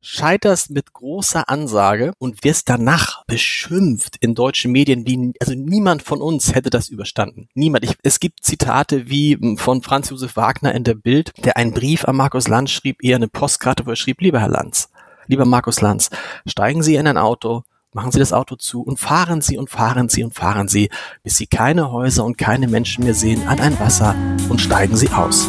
scheiterst mit großer Ansage und wirst danach beschimpft in deutschen Medien, wie, also niemand von uns hätte das überstanden. Niemand. Ich, es gibt Zitate wie hm, von Franz Josef Wagner in der Bild, der einen Brief an Markus Lanz schrieb, eher eine Postkarte, wo er schrieb, lieber Herr Lanz, lieber Markus Lanz, steigen Sie in ein Auto, machen Sie das Auto zu und fahren Sie und fahren Sie und fahren Sie, bis Sie keine Häuser und keine Menschen mehr sehen an ein Wasser und steigen Sie aus.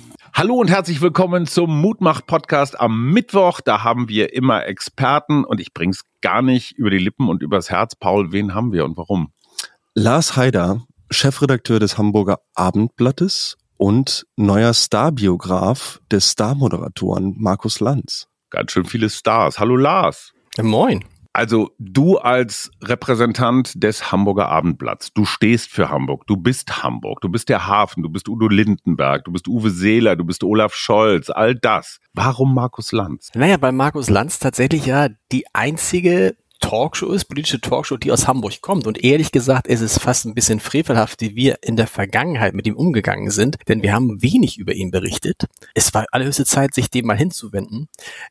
Hallo und herzlich willkommen zum Mutmach-Podcast am Mittwoch. Da haben wir immer Experten und ich bring's gar nicht über die Lippen und übers Herz. Paul, wen haben wir und warum? Lars Haider, Chefredakteur des Hamburger Abendblattes und neuer Starbiograf des Starmoderatoren Markus Lanz. Ganz schön viele Stars. Hallo Lars. Moin. Also du als Repräsentant des Hamburger Abendblatts, du stehst für Hamburg, du bist Hamburg, du bist der Hafen, du bist Udo Lindenberg, du bist Uwe Seeler, du bist Olaf Scholz, all das. Warum Markus Lanz? Naja, bei Markus Lanz tatsächlich ja die einzige Talkshow ist, politische Talkshow, die aus Hamburg kommt. Und ehrlich gesagt, es ist fast ein bisschen frevelhaft, wie wir in der Vergangenheit mit ihm umgegangen sind, denn wir haben wenig über ihn berichtet. Es war allerhöchste Zeit, sich dem mal hinzuwenden.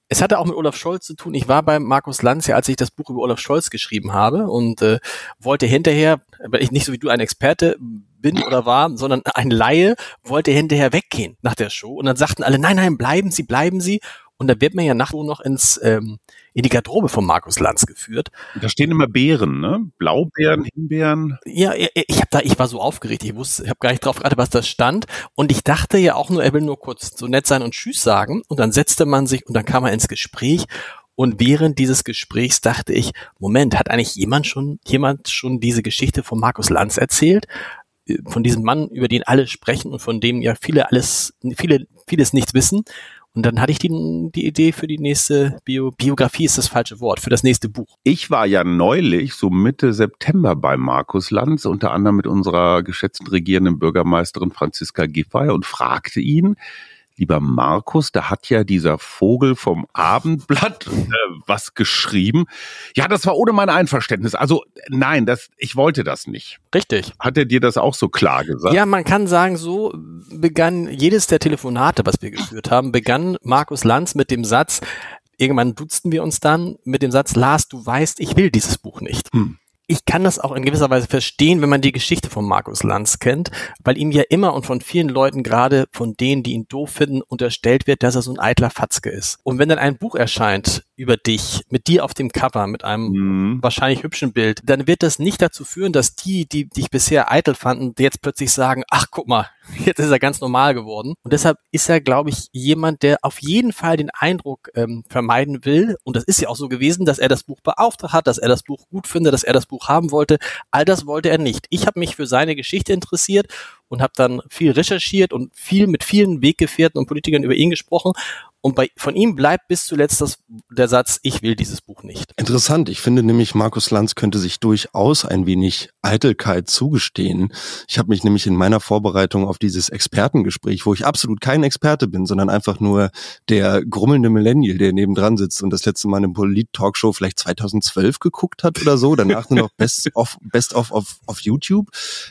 Es hatte auch mit Olaf Scholz zu tun. Ich war bei Markus Lanz ja, als ich das Buch über Olaf Scholz geschrieben habe und äh, wollte hinterher, weil ich nicht so wie du ein Experte bin oder war, sondern ein Laie, wollte hinterher weggehen nach der Show. Und dann sagten alle, nein, nein, bleiben Sie, bleiben Sie. Und da wird man ja nachher noch ins ähm, in die Garderobe von Markus Lanz geführt. Da stehen immer Beeren, ne? Blaubeeren, Himbeeren. Ja, ich habe da, ich war so aufgeregt, ich wusste, ich habe gar nicht drauf geachtet, was da stand. Und ich dachte ja auch nur, er will nur kurz so nett sein und Tschüss sagen. Und dann setzte man sich und dann kam er ins Gespräch. Und während dieses Gesprächs dachte ich, Moment, hat eigentlich jemand schon, jemand schon diese Geschichte von Markus Lanz erzählt? Von diesem Mann, über den alle sprechen und von dem ja viele alles, viele, vieles nichts wissen. Und dann hatte ich die, die Idee für die nächste Bio, Biografie ist das falsche Wort, für das nächste Buch. Ich war ja neulich, so Mitte September bei Markus Lanz, unter anderem mit unserer geschätzten regierenden Bürgermeisterin Franziska Giffey und fragte ihn, lieber Markus, da hat ja dieser Vogel vom Abendblatt äh, was geschrieben. Ja, das war ohne mein Einverständnis. Also nein, das, ich wollte das nicht. Richtig. Hat er dir das auch so klar gesagt? Ja, man kann sagen, so begann jedes der Telefonate, was wir geführt haben, begann Markus Lanz mit dem Satz, irgendwann dutzten wir uns dann mit dem Satz, Lars, du weißt, ich will dieses Buch nicht. Hm ich kann das auch in gewisser Weise verstehen, wenn man die Geschichte von Markus Lanz kennt, weil ihm ja immer und von vielen Leuten, gerade von denen, die ihn doof finden, unterstellt wird, dass er so ein eitler Fatzke ist. Und wenn dann ein Buch erscheint über dich, mit dir auf dem Cover, mit einem mhm. wahrscheinlich hübschen Bild, dann wird das nicht dazu führen, dass die, die dich bisher eitel fanden, jetzt plötzlich sagen, ach guck mal, jetzt ist er ganz normal geworden. Und deshalb ist er, glaube ich, jemand, der auf jeden Fall den Eindruck ähm, vermeiden will. Und das ist ja auch so gewesen, dass er das Buch beauftragt hat, dass er das Buch gut findet, dass er das Buch haben wollte. All das wollte er nicht. Ich habe mich für seine Geschichte interessiert und habe dann viel recherchiert und viel mit vielen Weggefährten und Politikern über ihn gesprochen und bei, von ihm bleibt bis zuletzt das, der Satz, ich will dieses Buch nicht. Interessant. Ich finde nämlich, Markus Lanz könnte sich durchaus ein wenig Eitelkeit zugestehen. Ich habe mich nämlich in meiner Vorbereitung auf dieses Expertengespräch, wo ich absolut kein Experte bin, sondern einfach nur der grummelnde Millennial, der nebendran sitzt und das letzte Mal eine Polit-Talkshow vielleicht 2012 geguckt hat oder so, danach nur noch Best of, Best of auf, auf YouTube.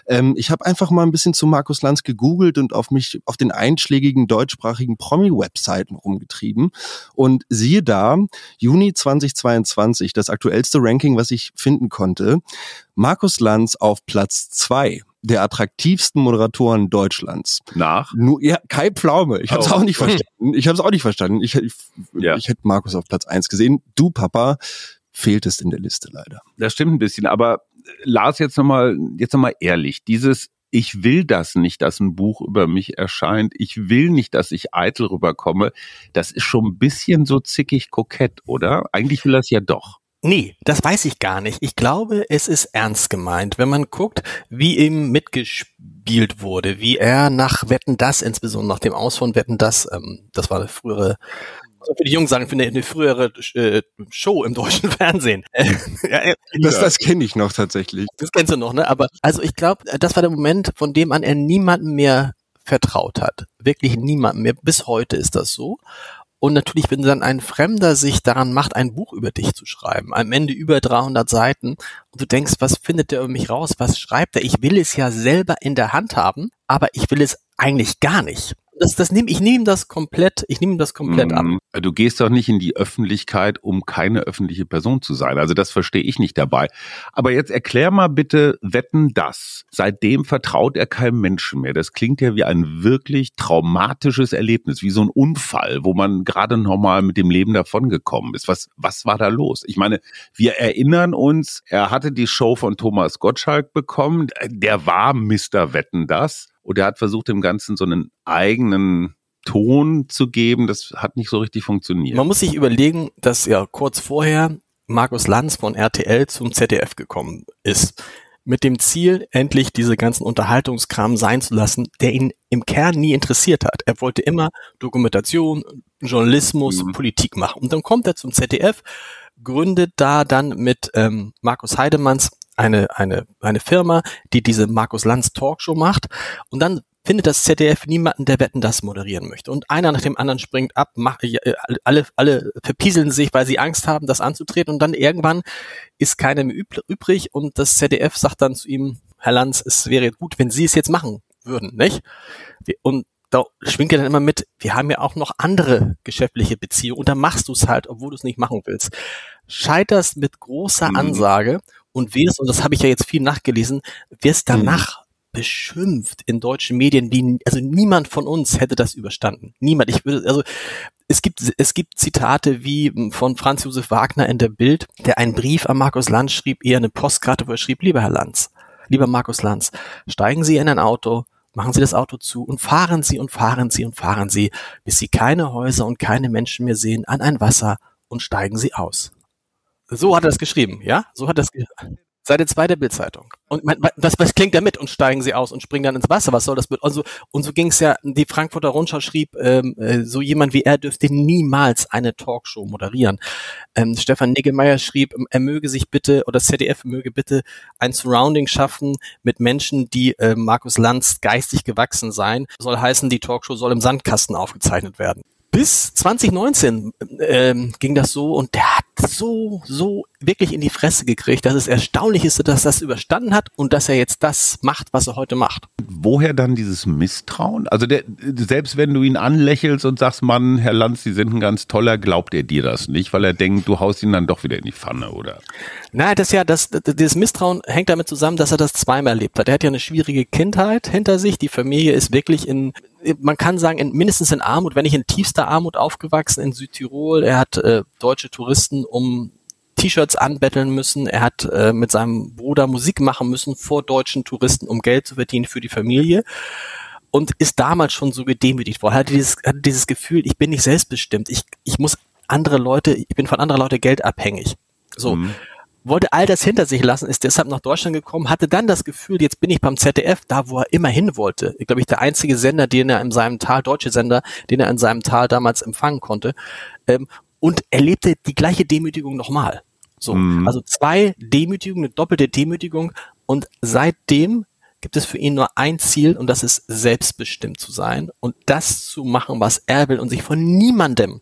Ähm, ich habe einfach mal ein bisschen zu Markus Lanz gegoogelt und auf mich auf den einschlägigen deutschsprachigen Promi-Webseiten rum getrieben. Und siehe da, Juni 2022, das aktuellste Ranking, was ich finden konnte, Markus Lanz auf Platz zwei der attraktivsten Moderatoren Deutschlands. Nach? Nur, ja, Kai Pflaume. Ich habe es oh. auch nicht verstanden. Ich habe es auch nicht verstanden. Ich, ich, ja. ich hätte Markus auf Platz eins gesehen. Du, Papa, fehltest in der Liste leider. Das stimmt ein bisschen, aber Lars, jetzt nochmal, jetzt nochmal ehrlich. Dieses ich will das nicht, dass ein Buch über mich erscheint. Ich will nicht, dass ich eitel rüberkomme. Das ist schon ein bisschen so zickig kokett, oder? Eigentlich will es ja doch. Nee, das weiß ich gar nicht. Ich glaube, es ist ernst gemeint. Wenn man guckt, wie ihm mitgespielt wurde, wie er nach Wetten das, insbesondere nach dem Aus von Wetten das, ähm, das war eine frühere also für die Jungen sagen, für eine, eine frühere äh, Show im deutschen Fernsehen. ja, das das kenne ich noch tatsächlich. Das kennst du noch, ne? Aber also ich glaube, das war der Moment, von dem an er niemanden mehr vertraut hat. Wirklich niemanden mehr. Bis heute ist das so. Und natürlich, wenn dann ein Fremder sich daran macht, ein Buch über dich zu schreiben, am Ende über 300 Seiten, und du denkst, was findet der über mich raus? Was schreibt er? Ich will es ja selber in der Hand haben, aber ich will es eigentlich gar nicht das, das nehme ich nehme das komplett, ich nehme das komplett ab. Mhm. Du gehst doch nicht in die Öffentlichkeit, um keine öffentliche Person zu sein. Also das verstehe ich nicht dabei. Aber jetzt erklär mal bitte, wetten das. Seitdem vertraut er keinem Menschen mehr. Das klingt ja wie ein wirklich traumatisches Erlebnis, wie so ein Unfall, wo man gerade nochmal mit dem Leben davongekommen ist. Was, was war da los? Ich meine, wir erinnern uns, er hatte die Show von Thomas Gottschalk bekommen. Der war Mr. Wetten das. Und er hat versucht, dem Ganzen so einen eigenen Ton zu geben. Das hat nicht so richtig funktioniert. Man muss sich überlegen, dass ja kurz vorher Markus Lanz von RTL zum ZDF gekommen ist. Mit dem Ziel, endlich diese ganzen Unterhaltungskram sein zu lassen, der ihn im Kern nie interessiert hat. Er wollte immer Dokumentation, Journalismus, mhm. Politik machen. Und dann kommt er zum ZDF, gründet da dann mit ähm, Markus Heidemanns eine, eine, eine Firma, die diese Markus Lanz Talkshow macht. Und dann findet das ZDF niemanden, der Wetten das moderieren möchte. Und einer nach dem anderen springt ab, macht, äh, alle, alle verpieseln sich, weil sie Angst haben, das anzutreten. Und dann irgendwann ist keiner mehr übrig und das ZDF sagt dann zu ihm, Herr Lanz, es wäre gut, wenn Sie es jetzt machen würden, nicht? Und da schwingt er dann immer mit, wir haben ja auch noch andere geschäftliche Beziehungen und da machst du es halt, obwohl du es nicht machen willst. Scheiterst mit großer mhm. Ansage und wirst, und das habe ich ja jetzt viel nachgelesen, wirst danach mhm. beschimpft in deutschen Medien, wie, also niemand von uns hätte das überstanden. Niemand. Ich würde, also es gibt, es gibt Zitate wie von Franz Josef Wagner in der Bild, der einen Brief an Markus Lanz schrieb, eher eine Postkarte, wo er schrieb, lieber Herr Lanz, lieber Markus Lanz, steigen Sie in ein Auto, machen Sie das Auto zu und fahren Sie und fahren Sie und fahren Sie, bis Sie keine Häuser und keine Menschen mehr sehen, an ein Wasser und steigen Sie aus. So hat er das geschrieben, ja? So hat er das Seite 2 der Bildzeitung. Und man, was, was klingt damit? Und steigen sie aus und springen dann ins Wasser. Was soll das so, und so ging es ja, die Frankfurter Rundschau schrieb, ähm, äh, so jemand wie er dürfte niemals eine Talkshow moderieren. Ähm, Stefan Niggemeier schrieb, er möge sich bitte, oder ZDF möge bitte ein Surrounding schaffen mit Menschen, die äh, Markus Lanz geistig gewachsen seien. Soll heißen, die Talkshow soll im Sandkasten aufgezeichnet werden bis 2019 ähm, ging das so und der hat so, so wirklich in die Fresse gekriegt, dass es erstaunlich ist, dass das überstanden hat und dass er jetzt das macht, was er heute macht. Woher dann dieses Misstrauen? Also der, selbst wenn du ihn anlächelst und sagst, Mann, Herr Lanz, Sie sind ein ganz toller, glaubt er dir das nicht, weil er denkt, du haust ihn dann doch wieder in die Pfanne, oder? Nein, das ja, das, dieses Misstrauen hängt damit zusammen, dass er das zweimal erlebt hat. Er hat ja eine schwierige Kindheit hinter sich. Die Familie ist wirklich in, man kann sagen, in, mindestens in Armut, wenn nicht in tiefster Armut aufgewachsen in Südtirol. Er hat äh, deutsche Touristen um T-Shirts anbetteln müssen. Er hat äh, mit seinem Bruder Musik machen müssen vor deutschen Touristen, um Geld zu verdienen für die Familie. Und ist damals schon so gedemütigt worden. Er hatte dieses, hatte dieses Gefühl, ich bin nicht selbstbestimmt. Ich, ich muss andere Leute, ich bin von anderen Leuten Geld abhängig. So. Mhm wollte all das hinter sich lassen, ist deshalb nach Deutschland gekommen, hatte dann das Gefühl, jetzt bin ich beim ZDF, da wo er immer hin wollte. Ich glaube, ich der einzige Sender, den er in seinem Tal, deutsche Sender, den er in seinem Tal damals empfangen konnte. Ähm, und erlebte die gleiche Demütigung nochmal. So, mhm. also zwei Demütigungen, eine doppelte Demütigung. Und seitdem gibt es für ihn nur ein Ziel und das ist selbstbestimmt zu sein und das zu machen, was er will und sich von niemandem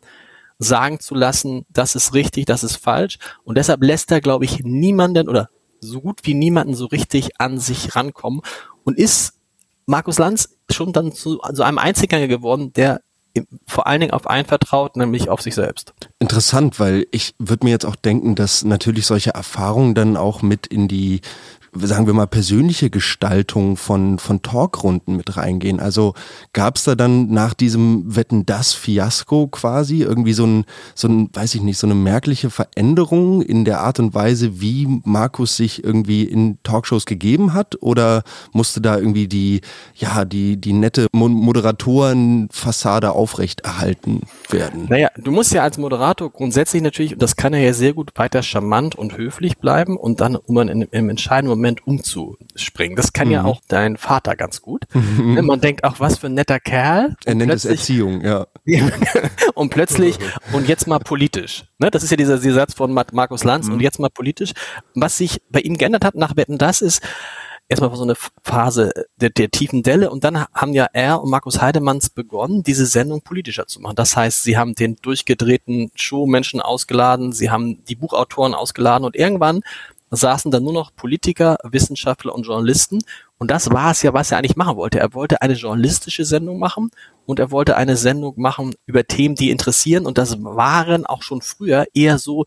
sagen zu lassen, das ist richtig, das ist falsch. Und deshalb lässt er, glaube ich, niemanden oder so gut wie niemanden so richtig an sich rankommen und ist Markus Lanz schon dann zu also einem Einzelgänger geworden, der vor allen Dingen auf einen vertraut, nämlich auf sich selbst. Interessant, weil ich würde mir jetzt auch denken, dass natürlich solche Erfahrungen dann auch mit in die sagen wir mal, persönliche Gestaltung von, von Talkrunden mit reingehen. Also gab es da dann nach diesem Wetten das Fiasko quasi irgendwie so ein, so ein, weiß ich nicht, so eine merkliche Veränderung in der Art und Weise, wie Markus sich irgendwie in Talkshows gegeben hat? Oder musste da irgendwie die, ja, die, die nette Moderatorenfassade aufrechterhalten werden? Naja, du musst ja als Moderator grundsätzlich natürlich, und das kann er ja sehr gut weiter charmant und höflich bleiben und dann, um man im entscheidenden Moment Experiment umzuspringen. Das kann mhm. ja auch dein Vater ganz gut. Mhm. Man denkt auch, was für ein netter Kerl. Er nennt es Erziehung, ja. und plötzlich, und jetzt mal politisch. Ne, das ist ja dieser, dieser Satz von Markus Lanz, mhm. und jetzt mal politisch. Was sich bei ihm geändert hat nach Wetten, das ist, erstmal so eine Phase der, der tiefen Delle und dann haben ja er und Markus Heidemanns begonnen, diese Sendung politischer zu machen. Das heißt, sie haben den durchgedrehten Showmenschen ausgeladen, sie haben die Buchautoren ausgeladen und irgendwann saßen dann nur noch Politiker, Wissenschaftler und Journalisten. Und das war es ja, was er eigentlich machen wollte. Er wollte eine journalistische Sendung machen und er wollte eine Sendung machen über Themen, die interessieren. Und das waren auch schon früher eher so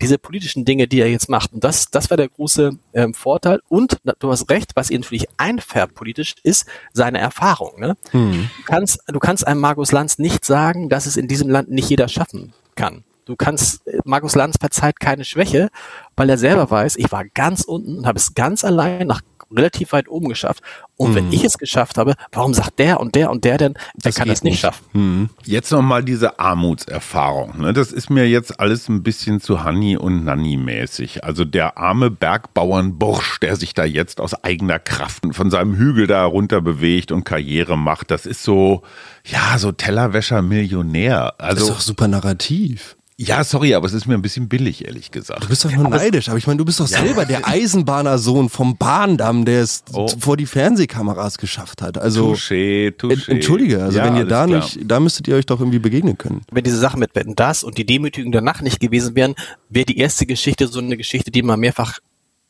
diese politischen Dinge, die er jetzt macht. Und das, das war der große ähm, Vorteil. Und du hast recht, was ihn natürlich einfärbt politisch, ist seine Erfahrung. Ne? Hm. Du, kannst, du kannst einem Markus Lanz nicht sagen, dass es in diesem Land nicht jeder schaffen kann. Du kannst, äh, Markus Lanz verzeiht keine Schwäche, weil er selber weiß, ich war ganz unten und habe es ganz allein nach relativ weit oben geschafft. Und mhm. wenn ich es geschafft habe, warum sagt der und der und der denn, der das kann es nicht schaffen? Mhm. Jetzt nochmal diese Armutserfahrung. Ne? Das ist mir jetzt alles ein bisschen zu Hanni und Nanni mäßig. Also der arme Bergbauernbursch, der sich da jetzt aus eigener Kraft von seinem Hügel da runter bewegt und Karriere macht, das ist so, ja, so Tellerwäscher Millionär. Also, das ist doch super narrativ. Ja, sorry, aber es ist mir ein bisschen billig, ehrlich gesagt. Du bist doch nur aber neidisch, aber ich meine, du bist doch ja. selber der Eisenbahnersohn vom Bahndamm, der es oh. vor die Fernsehkameras geschafft hat. Also touché, touché. Entschuldige, also ja, wenn ihr da klar. nicht, da müsstet ihr euch doch irgendwie begegnen können. Wenn diese Sache mit Wetten das und die Demütigung danach nicht gewesen wären, wäre die erste Geschichte so eine Geschichte, die man mehrfach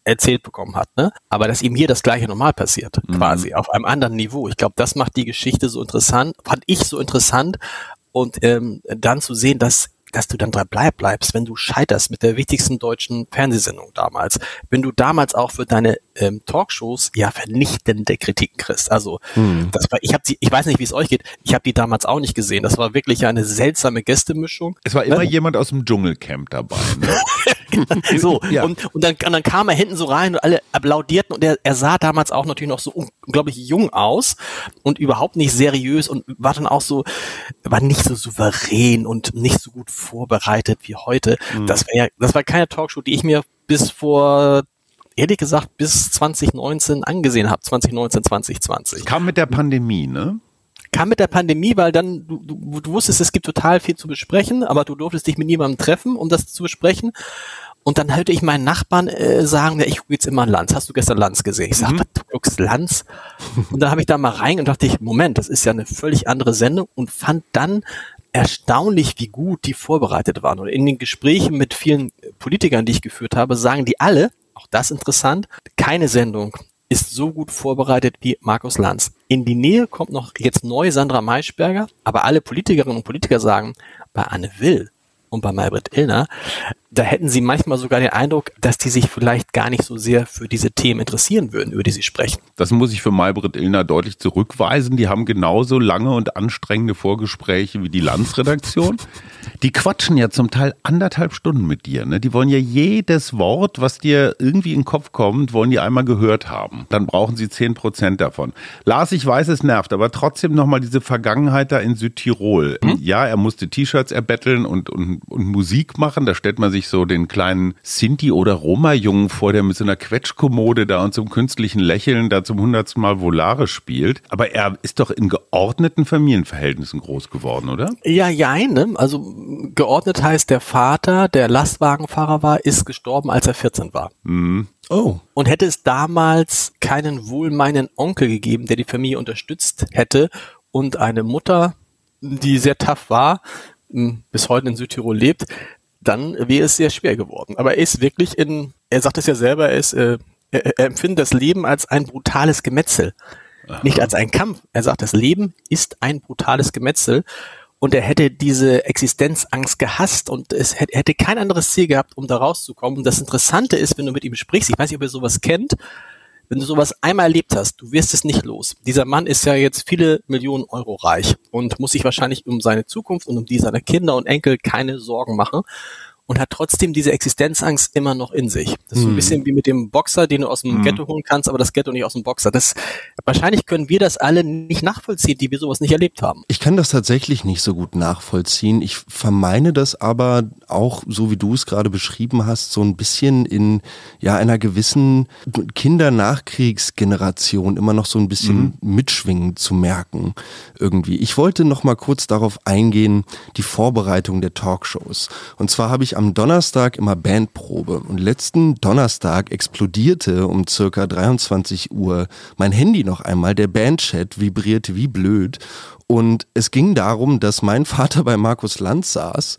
erzählt bekommen hat, ne? Aber dass ihm hier das gleiche normal passiert, mhm. quasi, auf einem anderen Niveau. Ich glaube, das macht die Geschichte so interessant, fand ich so interessant. Und ähm, dann zu sehen, dass dass du dann dabei bleibst, wenn du scheiterst mit der wichtigsten deutschen Fernsehsendung damals, wenn du damals auch für deine ähm, Talkshows ja vernichtende Kritiken kriegst. Also hm. das war, ich habe sie, ich weiß nicht, wie es euch geht, ich habe die damals auch nicht gesehen. Das war wirklich eine seltsame Gästemischung. Es war immer ne? jemand aus dem Dschungelcamp dabei. Ne? so, ja. und, und, dann, und dann kam er hinten so rein und alle applaudierten und er, er sah damals auch natürlich noch so unglaublich jung aus und überhaupt nicht seriös und war dann auch so, war nicht so souverän und nicht so gut vorbereitet wie heute. Mhm. Das war ja, das war keine Talkshow, die ich mir bis vor ehrlich gesagt bis 2019 angesehen habe, 2019, 2020. Kam mit der Pandemie, ne? Kam mit der Pandemie, weil dann du, du, du wusstest, es gibt total viel zu besprechen, aber du durftest dich mit niemandem treffen, um das zu besprechen. Und dann hörte ich meinen Nachbarn äh, sagen, ja, ich gucke jetzt immer Lanz. Hast du gestern Lanz gesehen? Ich sage, mhm. du guckst Lanz? Und dann habe ich da mal rein und dachte ich, Moment, das ist ja eine völlig andere Sendung und fand dann erstaunlich, wie gut die vorbereitet waren. Und in den Gesprächen mit vielen Politikern, die ich geführt habe, sagen die alle, auch das interessant, keine Sendung ist so gut vorbereitet wie Markus Lanz. In die Nähe kommt noch jetzt neu Sandra Maischberger, aber alle Politikerinnen und Politiker sagen, bei Anne Will und bei Maybrit Illner, da hätten sie manchmal sogar den Eindruck, dass die sich vielleicht gar nicht so sehr für diese Themen interessieren würden, über die sie sprechen. Das muss ich für Maybrit Illner deutlich zurückweisen. Die haben genauso lange und anstrengende Vorgespräche wie die Landsredaktion. Die quatschen ja zum Teil anderthalb Stunden mit dir. Ne? Die wollen ja jedes Wort, was dir irgendwie in den Kopf kommt, wollen die einmal gehört haben. Dann brauchen sie zehn Prozent davon. Lars, ich weiß, es nervt, aber trotzdem nochmal diese Vergangenheit da in Südtirol. Hm? Ja, er musste T-Shirts erbetteln und, und, und Musik machen. Da stellt man sich so den kleinen Sinti- oder Roma-Jungen vor, der mit so einer Quetschkommode da und zum künstlichen Lächeln da zum hundertsten Mal Volare spielt. Aber er ist doch in geordneten Familienverhältnissen groß geworden, oder? Ja, ja, ne? Also geordnet heißt, der Vater, der Lastwagenfahrer war, ist gestorben, als er 14 war. Mhm. Oh. Und hätte es damals keinen wohlmeinenden Onkel gegeben, der die Familie unterstützt hätte und eine Mutter, die sehr tough war, bis heute in Südtirol lebt, dann wäre es sehr schwer geworden. Aber er ist wirklich in, er sagt es ja selber, er, ist, äh, er, er empfindet das Leben als ein brutales Gemetzel. Aha. Nicht als ein Kampf. Er sagt, das Leben ist ein brutales Gemetzel. Und er hätte diese Existenzangst gehasst und es hätte kein anderes Ziel gehabt, um da rauszukommen. Und das Interessante ist, wenn du mit ihm sprichst, ich weiß nicht, ob ihr sowas kennt, wenn du sowas einmal erlebt hast, du wirst es nicht los. Dieser Mann ist ja jetzt viele Millionen Euro reich und muss sich wahrscheinlich um seine Zukunft und um die seiner Kinder und Enkel keine Sorgen machen. Und hat trotzdem diese Existenzangst immer noch in sich. Das ist so ein hm. bisschen wie mit dem Boxer, den du aus dem mhm. Ghetto holen kannst, aber das Ghetto nicht aus dem Boxer. Das, wahrscheinlich können wir das alle nicht nachvollziehen, die wir sowas nicht erlebt haben. Ich kann das tatsächlich nicht so gut nachvollziehen. Ich vermeine das aber auch, so wie du es gerade beschrieben hast, so ein bisschen in ja einer gewissen Kindernachkriegsgeneration immer noch so ein bisschen mhm. mitschwingen zu merken irgendwie. Ich wollte noch mal kurz darauf eingehen, die Vorbereitung der Talkshows. Und zwar habe ich am Donnerstag immer Bandprobe. Und letzten Donnerstag explodierte um circa 23 Uhr mein Handy noch einmal, der Bandchat vibrierte wie blöd und es ging darum, dass mein Vater bei Markus Lanz saß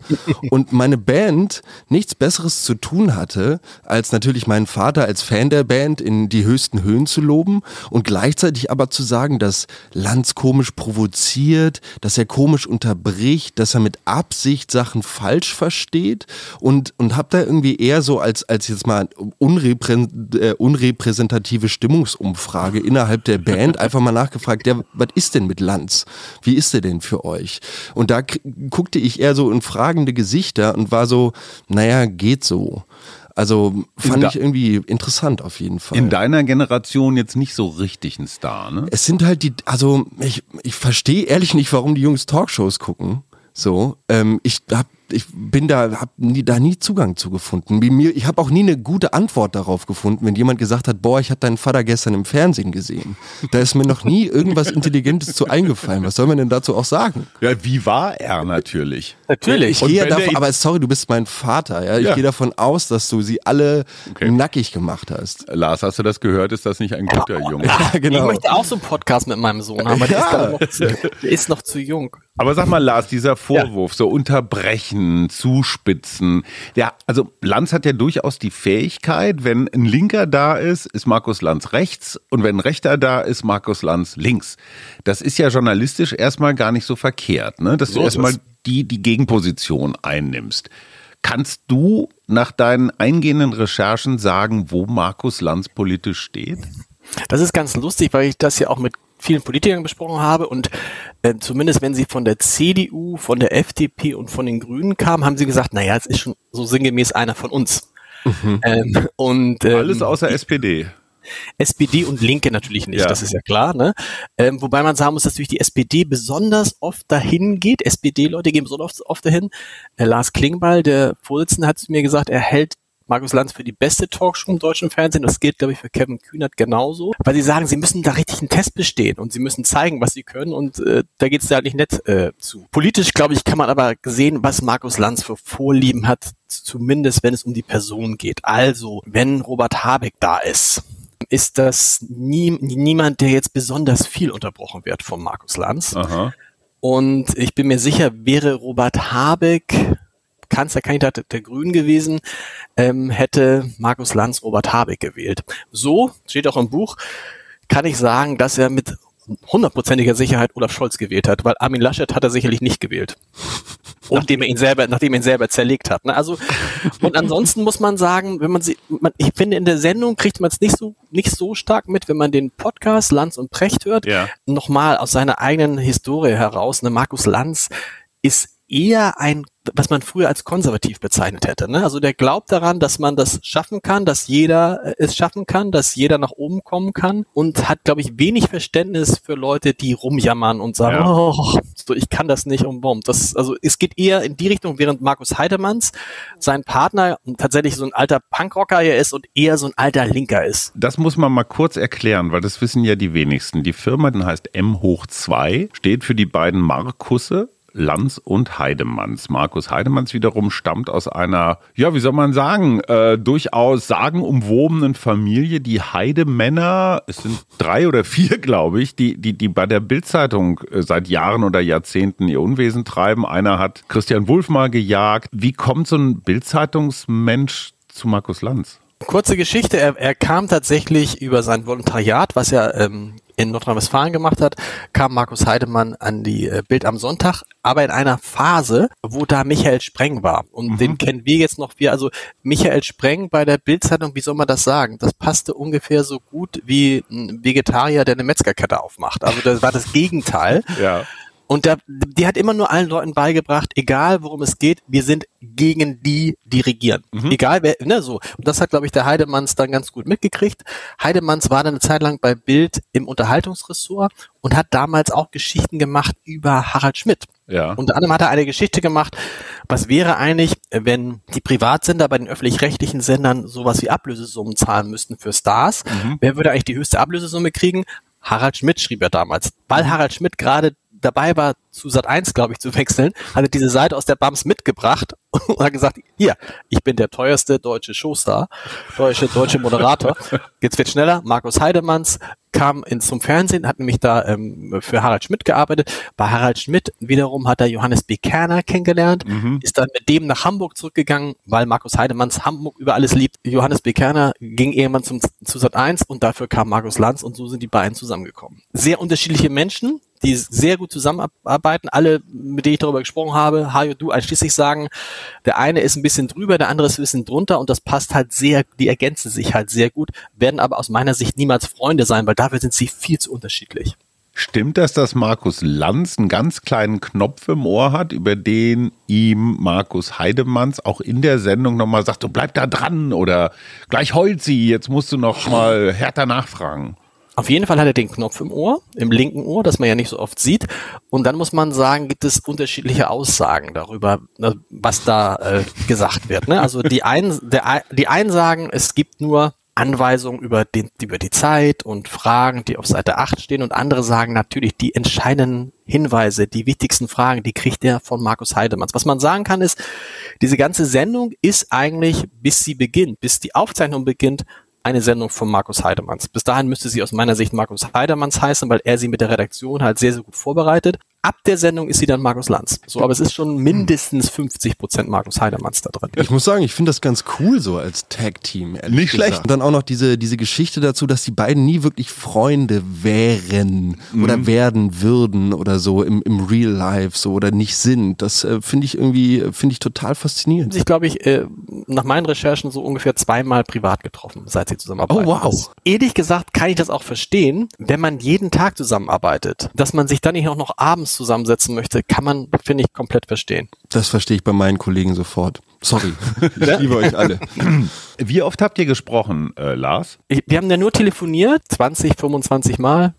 und meine Band nichts Besseres zu tun hatte, als natürlich meinen Vater als Fan der Band in die höchsten Höhen zu loben und gleichzeitig aber zu sagen, dass Lanz komisch provoziert, dass er komisch unterbricht, dass er mit Absicht Sachen falsch versteht und, und hab da irgendwie eher so als, als jetzt mal unreprä äh, unrepräsentative Stimmungsumfrage innerhalb der Band einfach mal nachgefragt, der, was ist denn mit Lanz? Wie ist er denn für euch? Und da guckte ich eher so in fragende Gesichter und war so, naja, geht so. Also fand ich irgendwie interessant auf jeden Fall. In deiner Generation jetzt nicht so richtig ein Star, ne? Es sind halt die, also ich, ich verstehe ehrlich nicht, warum die Jungs Talkshows gucken. So, ähm, ich hab ich bin da, habe nie, da nie Zugang zu gefunden. Mir, ich habe auch nie eine gute Antwort darauf gefunden, wenn jemand gesagt hat, boah, ich habe deinen Vater gestern im Fernsehen gesehen. Da ist mir noch nie irgendwas Intelligentes zu eingefallen. Was soll man denn dazu auch sagen? Ja, wie war er natürlich? Natürlich. Ich gehe davon, aber sorry, du bist mein Vater. Ja? Ich ja. gehe davon aus, dass du sie alle okay. nackig gemacht hast. Lars, hast du das gehört? Ist das nicht ein guter Junge? Ja, genau. Ich möchte auch so einen Podcast mit meinem Sohn haben, aber ja. der, ist noch, der ist noch zu jung. Aber sag mal, Lars, dieser Vorwurf, ja. so unterbrechen, zuspitzen. Ja, also Lanz hat ja durchaus die Fähigkeit, wenn ein Linker da ist, ist Markus Lanz rechts und wenn ein Rechter da ist, Markus Lanz links. Das ist ja journalistisch erstmal gar nicht so verkehrt, ne? dass so du erstmal die, die Gegenposition einnimmst. Kannst du nach deinen eingehenden Recherchen sagen, wo Markus Lanz politisch steht? Das ist ganz lustig, weil ich das ja auch mit vielen Politikern besprochen habe und äh, zumindest wenn sie von der CDU, von der FDP und von den Grünen kamen, haben sie gesagt, naja, es ist schon so sinngemäß einer von uns. Mhm. Ähm, und, ähm, Alles außer SPD. SPD und Linke natürlich nicht, ja. das ist ja klar. Ne? Ähm, wobei man sagen muss, dass natürlich die SPD besonders oft dahin geht. SPD-Leute gehen besonders oft dahin. Äh, Lars Klingbeil, der Vorsitzende, hat zu mir gesagt, er hält Markus Lanz für die beste Talkshow im deutschen Fernsehen. Das gilt, glaube ich, für Kevin Kühnert genauso. Weil sie sagen, sie müssen da richtig einen Test bestehen und sie müssen zeigen, was sie können und äh, da geht es da halt nicht nett äh, zu. Politisch, glaube ich, kann man aber sehen, was Markus Lanz für Vorlieben hat, zumindest wenn es um die Person geht. Also, wenn Robert Habeck da ist, ist das nie, niemand, der jetzt besonders viel unterbrochen wird von Markus Lanz. Aha. Und ich bin mir sicher, wäre Robert Habeck Kanzlerkandidat der Grünen gewesen, ähm, hätte Markus Lanz Robert Habeck gewählt. So, steht auch im Buch, kann ich sagen, dass er mit hundertprozentiger Sicherheit Olaf Scholz gewählt hat, weil Armin Laschet hat er sicherlich nicht gewählt. nachdem er ihn selber, nachdem er ihn selber zerlegt hat. Ne? Also, und ansonsten muss man sagen, wenn man sie, man, ich finde, in der Sendung kriegt man es nicht so, nicht so stark mit, wenn man den Podcast Lanz und Precht hört. Ja. Nochmal aus seiner eigenen Historie heraus, ne, Markus Lanz ist eher ein, was man früher als konservativ bezeichnet hätte. Ne? Also der glaubt daran, dass man das schaffen kann, dass jeder äh, es schaffen kann, dass jeder nach oben kommen kann und hat, glaube ich, wenig Verständnis für Leute, die rumjammern und sagen, ja. oh, so, ich kann das nicht und warum. Das, also es geht eher in die Richtung, während Markus Heidemanns sein Partner tatsächlich so ein alter Punkrocker hier ist und eher so ein alter Linker ist. Das muss man mal kurz erklären, weil das wissen ja die wenigsten. Die Firma, die heißt M hoch 2, steht für die beiden Markusse Lanz und Heidemanns. Markus Heidemanns wiederum stammt aus einer, ja, wie soll man sagen, äh, durchaus sagenumwobenen Familie. Die Heidemänner, es sind drei oder vier, glaube ich, die, die, die bei der Bildzeitung äh, seit Jahren oder Jahrzehnten ihr Unwesen treiben. Einer hat Christian Wulff mal gejagt. Wie kommt so ein Bildzeitungsmensch zu Markus Lanz? Kurze Geschichte, er, er kam tatsächlich über sein Volontariat, was er ähm, in Nordrhein-Westfalen gemacht hat, kam Markus Heidemann an die äh, Bild am Sonntag, aber in einer Phase, wo da Michael Spreng war. Und mhm. den kennen wir jetzt noch, wir, also Michael Spreng bei der Bildzeitung, wie soll man das sagen? Das passte ungefähr so gut wie ein Vegetarier, der eine Metzgerkette aufmacht. Also das war das Gegenteil. ja. Und da, die hat immer nur allen Leuten beigebracht, egal worum es geht, wir sind gegen die, die regieren. Mhm. Egal wer, ne, so. Und das hat, glaube ich, der Heidemanns dann ganz gut mitgekriegt. Heidemanns war dann eine Zeit lang bei Bild im Unterhaltungsressort und hat damals auch Geschichten gemacht über Harald Schmidt. Ja. Unter anderem hat er eine Geschichte gemacht, was wäre eigentlich, wenn die Privatsender bei den öffentlich-rechtlichen Sendern sowas wie Ablösesummen zahlen müssten für Stars? Mhm. Wer würde eigentlich die höchste Ablösesumme kriegen? Harald Schmidt schrieb er damals, weil Harald Schmidt gerade dabei war, zu Sat 1, glaube ich, zu wechseln, hat er diese Seite aus der BAMS mitgebracht und hat gesagt, hier, ich bin der teuerste deutsche Showstar, deutsche, deutsche Moderator. Jetzt wird schneller. Markus Heidemanns kam in, zum Fernsehen, hat nämlich da ähm, für Harald Schmidt gearbeitet. Bei Harald Schmidt wiederum hat er Johannes B. Kerner kennengelernt, mhm. ist dann mit dem nach Hamburg zurückgegangen, weil Markus Heidemanns Hamburg über alles liebt. Johannes B. Kerner ging irgendwann zum, zu Sat 1 und dafür kam Markus Lanz und so sind die beiden zusammengekommen. Sehr unterschiedliche Menschen, die sehr gut zusammenarbeiten. Alle, mit denen ich darüber gesprochen habe, Hajo, du einschließlich sagen, der eine ist ein bisschen drüber, der andere ist ein bisschen drunter und das passt halt sehr, die ergänzen sich halt sehr gut, werden aber aus meiner Sicht niemals Freunde sein, weil dafür sind sie viel zu unterschiedlich. Stimmt das, dass Markus Lanz einen ganz kleinen Knopf im Ohr hat, über den ihm Markus Heidemanns auch in der Sendung nochmal sagt, du bleib da dran oder gleich heult sie, jetzt musst du noch mal härter nachfragen? Auf jeden Fall hat er den Knopf im Ohr, im linken Ohr, das man ja nicht so oft sieht. Und dann muss man sagen, gibt es unterschiedliche Aussagen darüber, ne, was da äh, gesagt wird. Ne? Also die einen, der, die einen sagen, es gibt nur Anweisungen über, den, über die Zeit und Fragen, die auf Seite 8 stehen. Und andere sagen natürlich, die entscheidenden Hinweise, die wichtigsten Fragen, die kriegt er von Markus Heidemanns. Was man sagen kann, ist, diese ganze Sendung ist eigentlich, bis sie beginnt, bis die Aufzeichnung beginnt, eine Sendung von Markus Heidemanns. Bis dahin müsste sie aus meiner Sicht Markus Heidemanns heißen, weil er sie mit der Redaktion halt sehr, sehr gut vorbereitet ab der Sendung ist sie dann Markus Lanz. So, aber es ist schon mindestens 50 Prozent Markus Heidemanns da drin. Ich muss sagen, ich finde das ganz cool so als Tag-Team. Nicht schlecht. Und dann auch noch diese, diese Geschichte dazu, dass die beiden nie wirklich Freunde wären mhm. oder werden würden oder so im, im Real Life so oder nicht sind. Das äh, finde ich irgendwie, finde ich total faszinierend. Ich glaube, ich, äh, nach meinen Recherchen so ungefähr zweimal privat getroffen, seit sie zusammenarbeiten. Oh wow. Ehrlich gesagt kann ich das auch verstehen, wenn man jeden Tag zusammenarbeitet, dass man sich dann nicht auch noch abends zusammensetzen möchte, kann man, finde ich, komplett verstehen. Das verstehe ich bei meinen Kollegen sofort. Sorry, ich liebe euch alle. Wie oft habt ihr gesprochen, äh, Lars? Ich, wir haben ja nur telefoniert, 20, 25 Mal.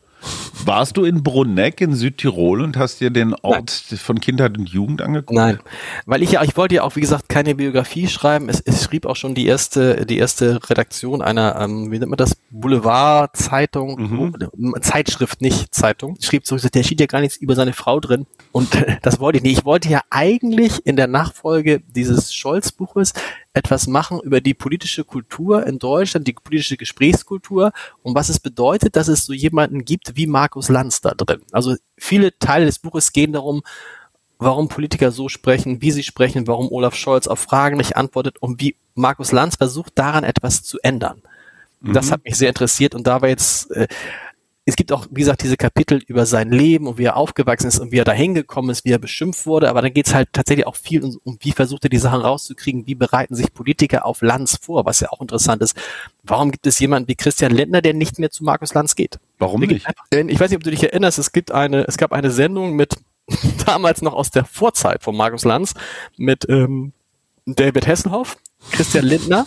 Warst du in Brunneck in Südtirol und hast dir den Ort Nein. von Kindheit und Jugend angeguckt? Nein, weil ich ja, ich wollte ja auch, wie gesagt, keine Biografie schreiben. Es, es schrieb auch schon die erste, die erste Redaktion einer, ähm, wie nennt man das, Boulevard-Zeitung, mhm. Zeitschrift, nicht Zeitung. Schrieb so, der steht ja gar nichts über seine Frau drin. Und das wollte ich nicht. Ich wollte ja eigentlich in der Nachfolge dieses Scholz-Buches etwas machen über die politische Kultur in Deutschland, die politische Gesprächskultur und was es bedeutet, dass es so jemanden gibt wie Markus Lanz da drin. Also viele Teile des Buches gehen darum, warum Politiker so sprechen, wie sie sprechen, warum Olaf Scholz auf Fragen nicht antwortet und wie Markus Lanz versucht, daran etwas zu ändern. Das mhm. hat mich sehr interessiert und da war jetzt äh, es gibt auch, wie gesagt, diese Kapitel über sein Leben und wie er aufgewachsen ist und wie er da hingekommen ist, wie er beschimpft wurde, aber dann geht es halt tatsächlich auch viel um, um, wie versucht er die Sachen rauszukriegen, wie bereiten sich Politiker auf Lanz vor, was ja auch interessant ist. Warum gibt es jemanden wie Christian Lindner, der nicht mehr zu Markus Lanz geht? Warum nicht? Denn ich weiß nicht, ob du dich erinnerst, es gibt eine, es gab eine Sendung mit damals noch aus der Vorzeit von Markus Lanz mit ähm, David Hasselhoff, Christian Lindner,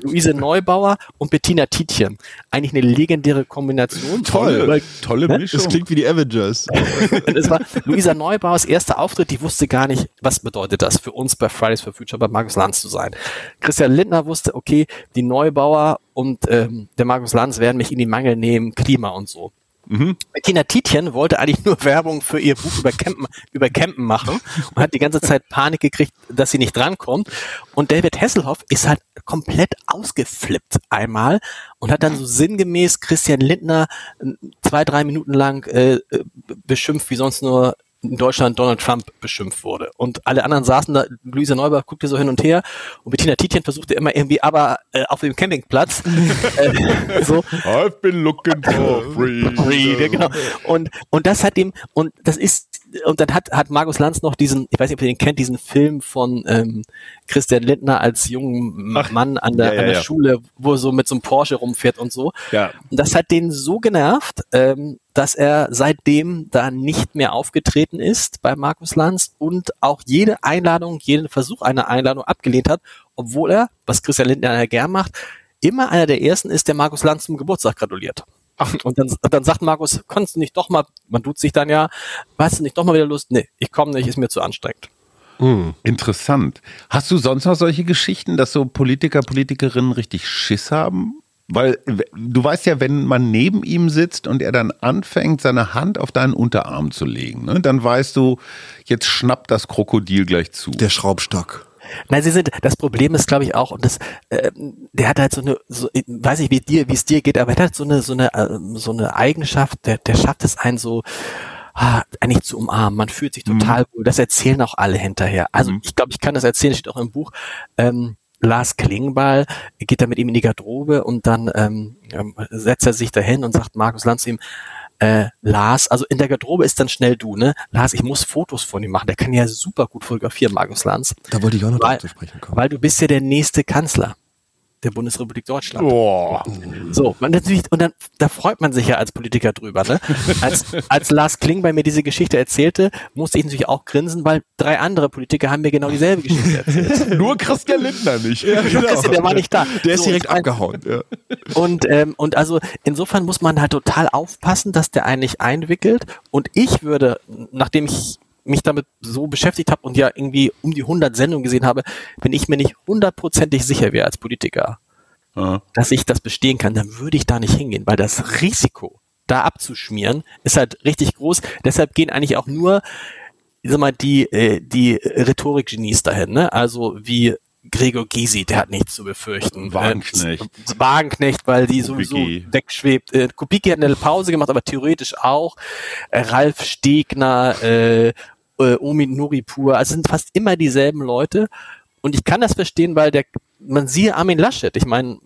Luise Neubauer und Bettina Tietjen. Eigentlich eine legendäre Kombination. Toll, weil, tolle ne? Mischung. Das klingt wie die Avengers. es war Luisa Neubauers erster Auftritt, die wusste gar nicht, was bedeutet das für uns bei Fridays for Future, bei Markus Lanz zu sein. Christian Lindner wusste, okay, die Neubauer und ähm, der Markus Lanz werden mich in die Mangel nehmen, Klima und so. Mhm. Bettina Tietjen wollte eigentlich nur Werbung für ihr Buch über Campen, über Campen machen und hat die ganze Zeit Panik gekriegt, dass sie nicht drankommt. Und David Hasselhoff ist halt komplett ausgeflippt einmal und hat dann so sinngemäß Christian Lindner äh, zwei, drei Minuten lang äh, äh beschimpft, wie sonst nur in Deutschland Donald Trump beschimpft wurde. Und alle anderen saßen da, Luisa Neubach guckte so hin und her und Bettina Tietjen versuchte immer irgendwie, aber äh, auf dem Campingplatz äh, so. I've been looking for freedom. Freedom, genau. Und, und das hat ihm, und das ist und dann hat, hat Markus Lanz noch diesen, ich weiß nicht, ob ihr den kennt, diesen Film von ähm, Christian Lindner als jungen Ach, Mann an der, ja, ja, an der ja. Schule, wo er so mit so einem Porsche rumfährt und so. Ja. Und das hat den so genervt, ähm, dass er seitdem da nicht mehr aufgetreten ist bei Markus Lanz und auch jede Einladung, jeden Versuch einer Einladung abgelehnt hat, obwohl er, was Christian Lindner ja gern macht, immer einer der ersten ist, der Markus Lanz zum Geburtstag gratuliert. Ach, und dann, dann sagt Markus, kannst du nicht doch mal, man tut sich dann ja, weißt du nicht doch mal wieder Lust? Nee, ich komme nicht, ist mir zu anstrengend. Hm, interessant. Hast du sonst noch solche Geschichten, dass so Politiker, Politikerinnen richtig Schiss haben? Weil du weißt ja, wenn man neben ihm sitzt und er dann anfängt, seine Hand auf deinen Unterarm zu legen, ne, dann weißt du, jetzt schnappt das Krokodil gleich zu. Der Schraubstock. Nein, sie sind, das Problem ist, glaube ich, auch, und das, äh, der hat halt so eine, so, ich weiß nicht, wie dir, wie es dir geht, aber er hat halt so eine, so eine, äh, so eine Eigenschaft, der, der schafft es einen so, ah, eigentlich zu umarmen. Man fühlt sich mhm. total mhm. wohl. Das erzählen auch alle hinterher. Also mhm. ich glaube, ich kann das erzählen, steht auch im Buch. Ähm, Lars Klingbeil geht da mit ihm in die Garderobe und dann ähm, ähm setzt er sich dahin und sagt Markus Lanz ihm, äh, Lars, also in der Garderobe ist dann schnell du, ne? Lars, ich muss Fotos von ihm machen. Der kann ja super gut fotografieren, Markus Lanz. Da wollte ich auch noch weil, zu sprechen kommen. Weil du bist ja der nächste Kanzler der Bundesrepublik Deutschland. Oh. So, man natürlich, und dann, da freut man sich ja als Politiker drüber, ne? Als, als Lars Kling bei mir diese Geschichte erzählte, musste ich natürlich auch grinsen, weil drei andere Politiker haben mir genau dieselbe Geschichte erzählt. Nur Christian Lindner nicht. Ja, genau. Christian, der war nicht da. Der ist direkt abgehauen. Ja. Und, ähm, und also insofern muss man halt total aufpassen, dass der einen nicht einwickelt. Und ich würde, nachdem ich mich damit so beschäftigt habe und ja irgendwie um die 100 Sendungen gesehen habe, wenn ich mir nicht hundertprozentig sicher wäre als Politiker, ja. dass ich das bestehen kann, dann würde ich da nicht hingehen, weil das Risiko, da abzuschmieren, ist halt richtig groß. Deshalb gehen eigentlich auch nur ich sag mal, die, äh, die Rhetorik-Genies dahin, ne? Also wie Gregor Gysi, der hat nichts zu befürchten. Wagenknecht. Äh, Wagenknecht, weil die sowieso wegschwebt. Äh, Kubicki hat eine Pause gemacht, aber theoretisch auch. Äh, Ralf Stegner, äh, äh, Omi Nuripur, also sind fast immer dieselben Leute. Und ich kann das verstehen, weil der, man siehe Armin Laschet. Ich meine,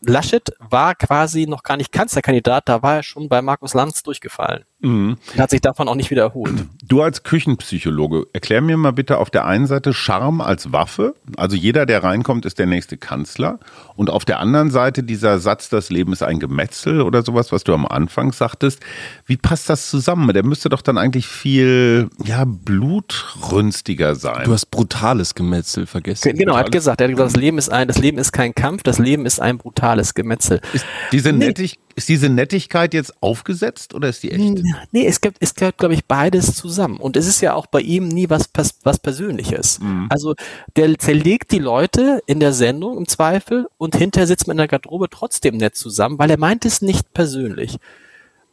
Laschet war quasi noch gar nicht Kanzlerkandidat, da war er schon bei Markus Lanz durchgefallen. Mhm. Und hat sich davon auch nicht wieder erholt. Du als Küchenpsychologe, erklär mir mal bitte auf der einen Seite Charme als Waffe, also jeder, der reinkommt, ist der nächste Kanzler. Und auf der anderen Seite dieser Satz, das Leben ist ein Gemetzel oder sowas, was du am Anfang sagtest. Wie passt das zusammen? Der müsste doch dann eigentlich viel, ja, blutrünstiger sein. Du hast brutales Gemetzel vergessen. Genau, er hat gesagt, er hat gesagt, das Leben ist ein, das Leben ist kein Kampf, das Leben ist ein brutales Gemetzel. Ist diese nee. Nettig ist diese Nettigkeit jetzt aufgesetzt oder ist die echt? Nee, es gibt, es gehört, glaube ich, beides zusammen. Und es ist ja auch bei ihm nie was, was Persönliches. Mhm. Also der zerlegt die Leute in der Sendung im Zweifel und hinterher sitzt man in der Garderobe trotzdem nett zusammen, weil er meint es nicht persönlich.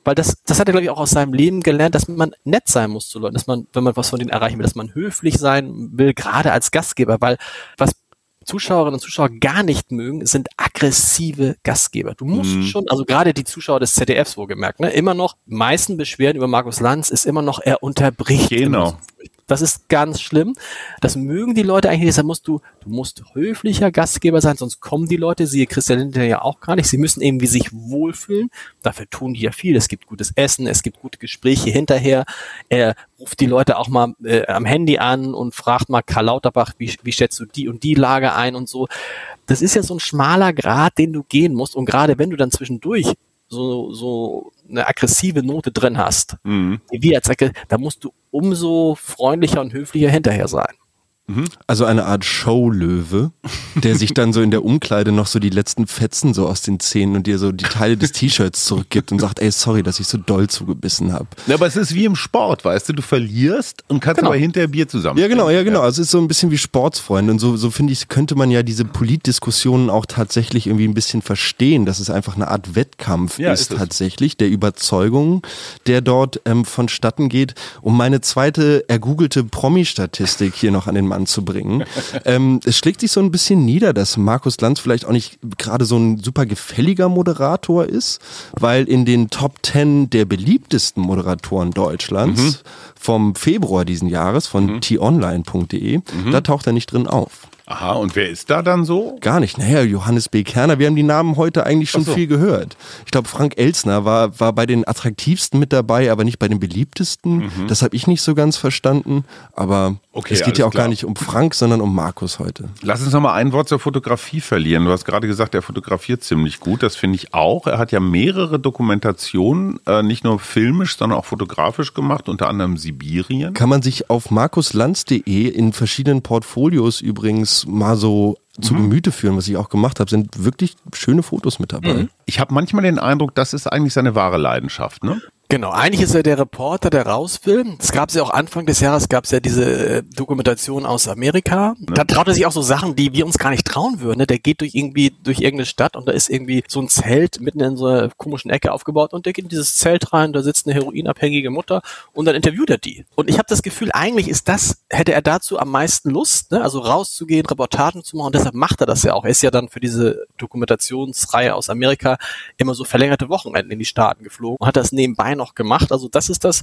Weil das, das hat er, glaube ich, auch aus seinem Leben gelernt, dass man nett sein muss zu Leuten, dass man, wenn man was von denen erreichen will, dass man höflich sein will, gerade als Gastgeber, weil was Zuschauerinnen und Zuschauer gar nicht mögen, sind aggressive Gastgeber. Du musst mhm. schon, also gerade die Zuschauer des ZDFs wohlgemerkt, ne, immer noch, meisten Beschwerden über Markus Lanz ist immer noch, er unterbricht. Genau. Das ist ganz schlimm. Das mögen die Leute eigentlich. Deshalb musst du, du musst höflicher Gastgeber sein, sonst kommen die Leute, siehe Christian Lindner ja auch gar nicht. Sie müssen irgendwie sich wohlfühlen. Dafür tun die ja viel. Es gibt gutes Essen, es gibt gute Gespräche hinterher. Er ruft die Leute auch mal äh, am Handy an und fragt mal Karl Lauterbach, wie, wie schätzt du die und die Lage ein und so. Das ist ja so ein schmaler Grad, den du gehen musst. Und gerade wenn du dann zwischendurch so, so eine aggressive Note drin hast, mhm. wie als da musst du umso freundlicher und höflicher hinterher sein. Also eine Art Showlöwe, der sich dann so in der Umkleide noch so die letzten Fetzen so aus den Zähnen und dir so die Teile des T-Shirts zurückgibt und sagt, ey, sorry, dass ich so doll zugebissen habe. Ja, aber es ist wie im Sport, weißt du, du verlierst und kannst genau. aber hinterher Bier zusammen. Ja, genau, ja, genau. Ja. Also es ist so ein bisschen wie Sportsfreunde und so, so finde ich, könnte man ja diese Politdiskussionen auch tatsächlich irgendwie ein bisschen verstehen, dass es einfach eine Art Wettkampf ja, ist, ist tatsächlich, der Überzeugung, der dort ähm, vonstatten geht. Um meine zweite ergoogelte Promi-Statistik hier noch an den Mann anzubringen. ähm, es schlägt sich so ein bisschen nieder, dass Markus Lanz vielleicht auch nicht gerade so ein super gefälliger Moderator ist, weil in den Top 10 der beliebtesten Moderatoren Deutschlands mhm. vom Februar diesen Jahres von mhm. t-online.de, mhm. da taucht er nicht drin auf. Aha, und wer ist da dann so? Gar nicht. Naja, Johannes B. Kerner, wir haben die Namen heute eigentlich schon so. viel gehört. Ich glaube, Frank Elsner war, war bei den attraktivsten mit dabei, aber nicht bei den beliebtesten. Das habe ich nicht so ganz verstanden. Aber Mhm. Okay, es geht ja auch klar. gar nicht um Frank, sondern um Markus heute. Lass uns noch mal ein Wort zur Fotografie verlieren. Du hast gerade gesagt, er fotografiert ziemlich gut. Das finde ich auch. Er hat ja mehrere Dokumentationen, äh, nicht nur filmisch, sondern auch fotografisch gemacht, unter anderem Sibirien. Kann man sich auf markuslanz.de in verschiedenen Portfolios übrigens mal so zu Gemüte führen, was ich auch gemacht habe, sind wirklich schöne Fotos mit dabei. Ich habe manchmal den Eindruck, das ist eigentlich seine wahre Leidenschaft. Ne? Genau, eigentlich ist er der Reporter, der raus will. Es gab ja auch Anfang des Jahres, gab es ja diese äh, Dokumentation aus Amerika. Da traut er sich auch so Sachen, die wir uns gar nicht trauen würden. Ne? Der geht durch irgendwie durch irgendeine Stadt und da ist irgendwie so ein Zelt mitten in so einer komischen Ecke aufgebaut und der geht in dieses Zelt rein, da sitzt eine heroinabhängige Mutter und dann interviewt er die. Und ich habe das Gefühl, eigentlich ist das, hätte er dazu am meisten Lust, ne? also rauszugehen, Reportagen zu machen und deshalb macht er das ja auch. Er ist ja dann für diese Dokumentationsreihe aus Amerika immer so verlängerte Wochenenden in die Staaten geflogen und hat das nebenbei noch gemacht. Also das ist das,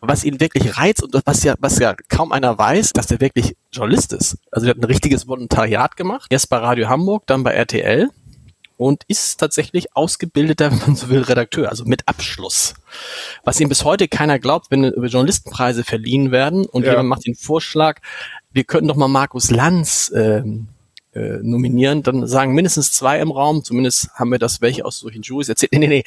was ihn wirklich reizt und was ja, was ja kaum einer weiß, dass der wirklich Journalist ist. Also der hat ein richtiges Volontariat gemacht. Erst bei Radio Hamburg, dann bei RTL und ist tatsächlich ausgebildeter, wenn man so will, Redakteur, also mit Abschluss. Was ihm bis heute keiner glaubt, wenn über Journalistenpreise verliehen werden und Ja. jemand macht den Vorschlag, wir könnten doch mal Markus Lanz ähm, äh, nominieren, dann sagen mindestens zwei im Raum, zumindest haben wir das welche aus solchen Juries erzählt. Nee, nee, nee,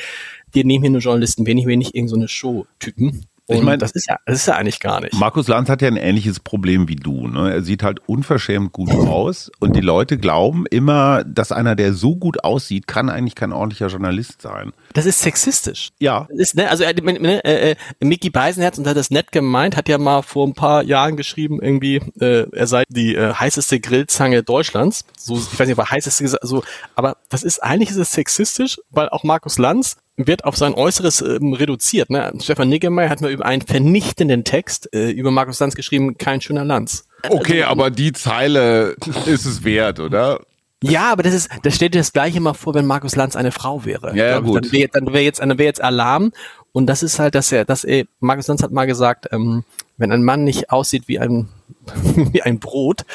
wir nehmen hier nur Journalisten, hier nicht irgendeine so Show-Typen. Ich Und mein- das ist ja, das ist ja eigentlich gar nicht. Markus Lanz hat ja ein ähnliches Problem wie du. Ne? Er sieht halt unverschämt gut aus und die Leute glauben immer, dass einer, der so gut aussieht, kann eigentlich kein ordentlicher Journalist sein. Das ist sexistisch. Ja. Das Ist, ne, also äh, äh, äh, Mickey Beisenherz, und hat das nett gemeint, hat ja mal vor ein paar Jahren geschrieben, irgendwie, äh, er sei die äh, heißeste Grillzange Deutschlands. So, ich weiß nicht, er heißeste gesagt, so, aber das ist eigentlich ist es sexistisch, weil auch Markus Lanz wird auf sein Äußeres ähm, reduziert. Ne? Stefan Niggemeier hat mal über einen vernichtenden Text äh, über Markus Lanz geschrieben, kein schöner Lanz. Okay, aber die Zeile ist es wert, oder? Ja, aber das ist, das stellt dir das gleiche mal vor, wenn Markus Lanz eine Frau wäre. Ja, ja, ich, gut. Dann wäre dann wär jetzt, dann wär jetzt Alarm. Und das ist halt, dass er, dass er, Markus Lanz hat mal gesagt, ähm, wenn ein Mann nicht aussieht wie ein, wie ein Brot,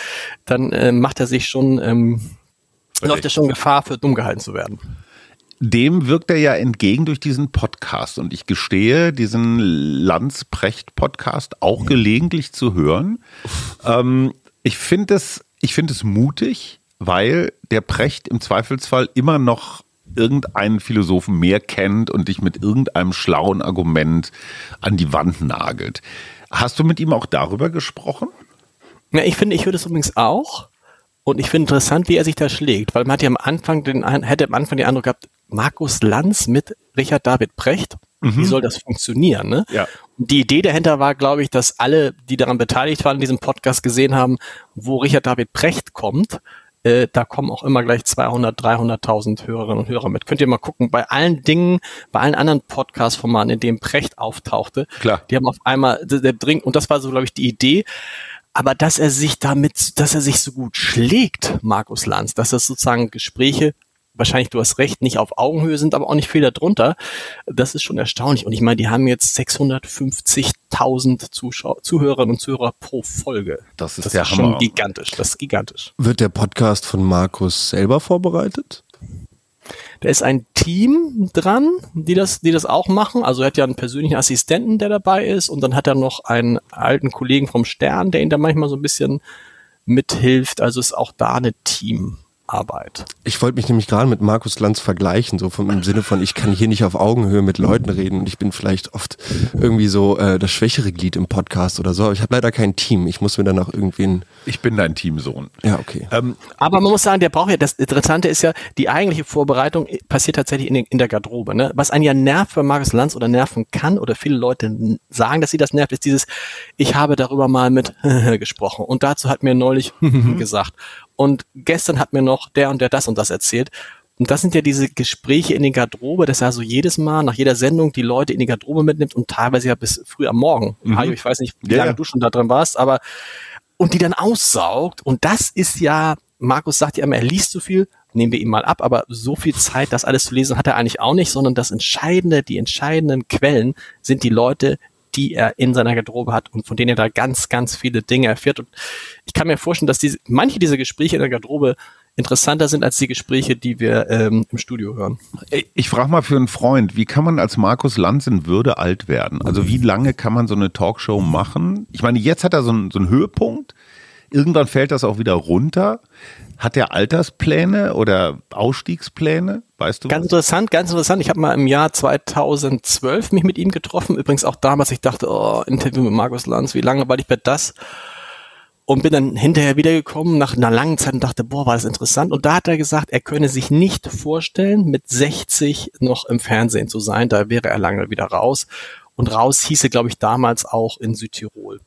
dann äh, macht er sich schon, ähm, läuft er schon Gefahr, für dumm gehalten zu werden. Dem wirkt er ja entgegen durch diesen Podcast. Und ich gestehe, diesen Lanz-Precht-Podcast auch gelegentlich zu hören. Ähm, ich finde es, ich finde es mutig, weil der Precht im Zweifelsfall immer noch irgendeinen Philosophen mehr kennt und dich mit irgendeinem schlauen Argument an die Wand nagelt. Hast du mit ihm auch darüber gesprochen? Ja, ich finde, ich höre das übrigens auch. Und ich finde interessant, wie er sich da schlägt, weil man hat ja am Anfang den, hätte am Anfang den Eindruck gehabt, Markus Lanz mit Richard David Precht, wie soll das funktionieren, ne? Ja. Die Idee dahinter war, glaube ich, dass alle, die daran beteiligt waren, in diesem Podcast gesehen haben, wo Richard David Precht kommt, äh, da kommen auch immer gleich 200, 300.000 Hörerinnen und Hörer mit. Könnt ihr mal gucken, bei allen Dingen, bei allen anderen Podcast-Formaten, in denen Precht auftauchte, Klar. die haben auf einmal, der, der dringt, und das war so, glaube ich, die Idee, aber dass er sich damit, dass er sich so gut schlägt, Markus Lanz, dass das sozusagen Gespräche, wahrscheinlich du hast recht, nicht auf Augenhöhe sind, aber auch nicht viel darunter, das ist schon erstaunlich. Und ich meine, die haben jetzt 650.000 Zuschau Zuhörerinnen und Zuhörer pro Folge. Das ist das der ist Hammer. schon gigantisch. Das ist gigantisch. Wird der Podcast von Markus selber vorbereitet? Da ist ein Team dran, die das, die das auch machen. Also er hat ja einen persönlichen Assistenten, der dabei ist, und dann hat er noch einen alten Kollegen vom Stern, der ihn da manchmal so ein bisschen mithilft. Also ist auch da eine Teamarbeit. Ich wollte mich nämlich gerade mit Markus Lanz vergleichen, so vom, im Sinne von, ich kann hier nicht auf Augenhöhe mit Leuten reden und ich bin vielleicht oft irgendwie so äh, das schwächere Glied im Podcast oder so. Aber ich habe leider kein Team. Ich muss mir dann auch irgendwen. Ich bin dein Teamsohn. Ja, okay. Ähm, Aber man muss sagen, der braucht ja, das Interessante ist ja, die eigentliche Vorbereitung passiert tatsächlich in, den, in der Garderobe. Ne? Was einen ja nervt bei Markus Lanz oder nerven kann oder viele Leute sagen, dass sie das nervt, ist dieses, ich habe darüber mal mit gesprochen und dazu hat mir neulich gesagt und gestern hat mir noch der und der das und das erzählt. Und das sind ja diese Gespräche in den Garderobe, dass er so jedes Mal nach jeder Sendung die Leute in die Garderobe mitnimmt und teilweise ja bis früh am Morgen. Hajo, ich weiß nicht, wie Ja, lange ja. du schon da drin warst, aber und die dann aussaugt. Und das ist ja, Markus sagt ja immer, er liest so viel, nehmen wir ihm mal ab, aber so viel Zeit, das alles zu lesen, hat er eigentlich auch nicht, sondern das Entscheidende, die entscheidenden Quellen sind die Leute, die er in seiner Garderobe hat und von denen er da ganz, ganz viele Dinge erfährt. Und ich kann mir vorstellen, dass diese, manche dieser Gespräche in der Garderobe interessanter sind als die Gespräche, die wir ähm, im Studio hören. Ich frage mal für einen Freund, wie kann man als Markus Lanz in Würde alt werden? Also wie lange kann man so eine Talkshow machen? Ich meine, jetzt hat er so einen, so einen Höhepunkt. Irgendwann fällt das auch wieder runter. Hat er Alterspläne oder Ausstiegspläne? Weißt du? Ganz was? interessant, ganz interessant. Ich habe mal im Jahr 2012 mich mit ihm getroffen. Übrigens auch damals, ich dachte, oh, Interview mit Markus Lanz, wie lange weil ich bei das? Und bin dann hinterher wiedergekommen nach einer langen Zeit und dachte, boah, war das interessant. Und da hat er gesagt, er könne sich nicht vorstellen, mit 60 noch im Fernsehen zu sein. Da wäre er lange wieder raus. Und raus hieße, glaube ich, damals auch in Südtirol.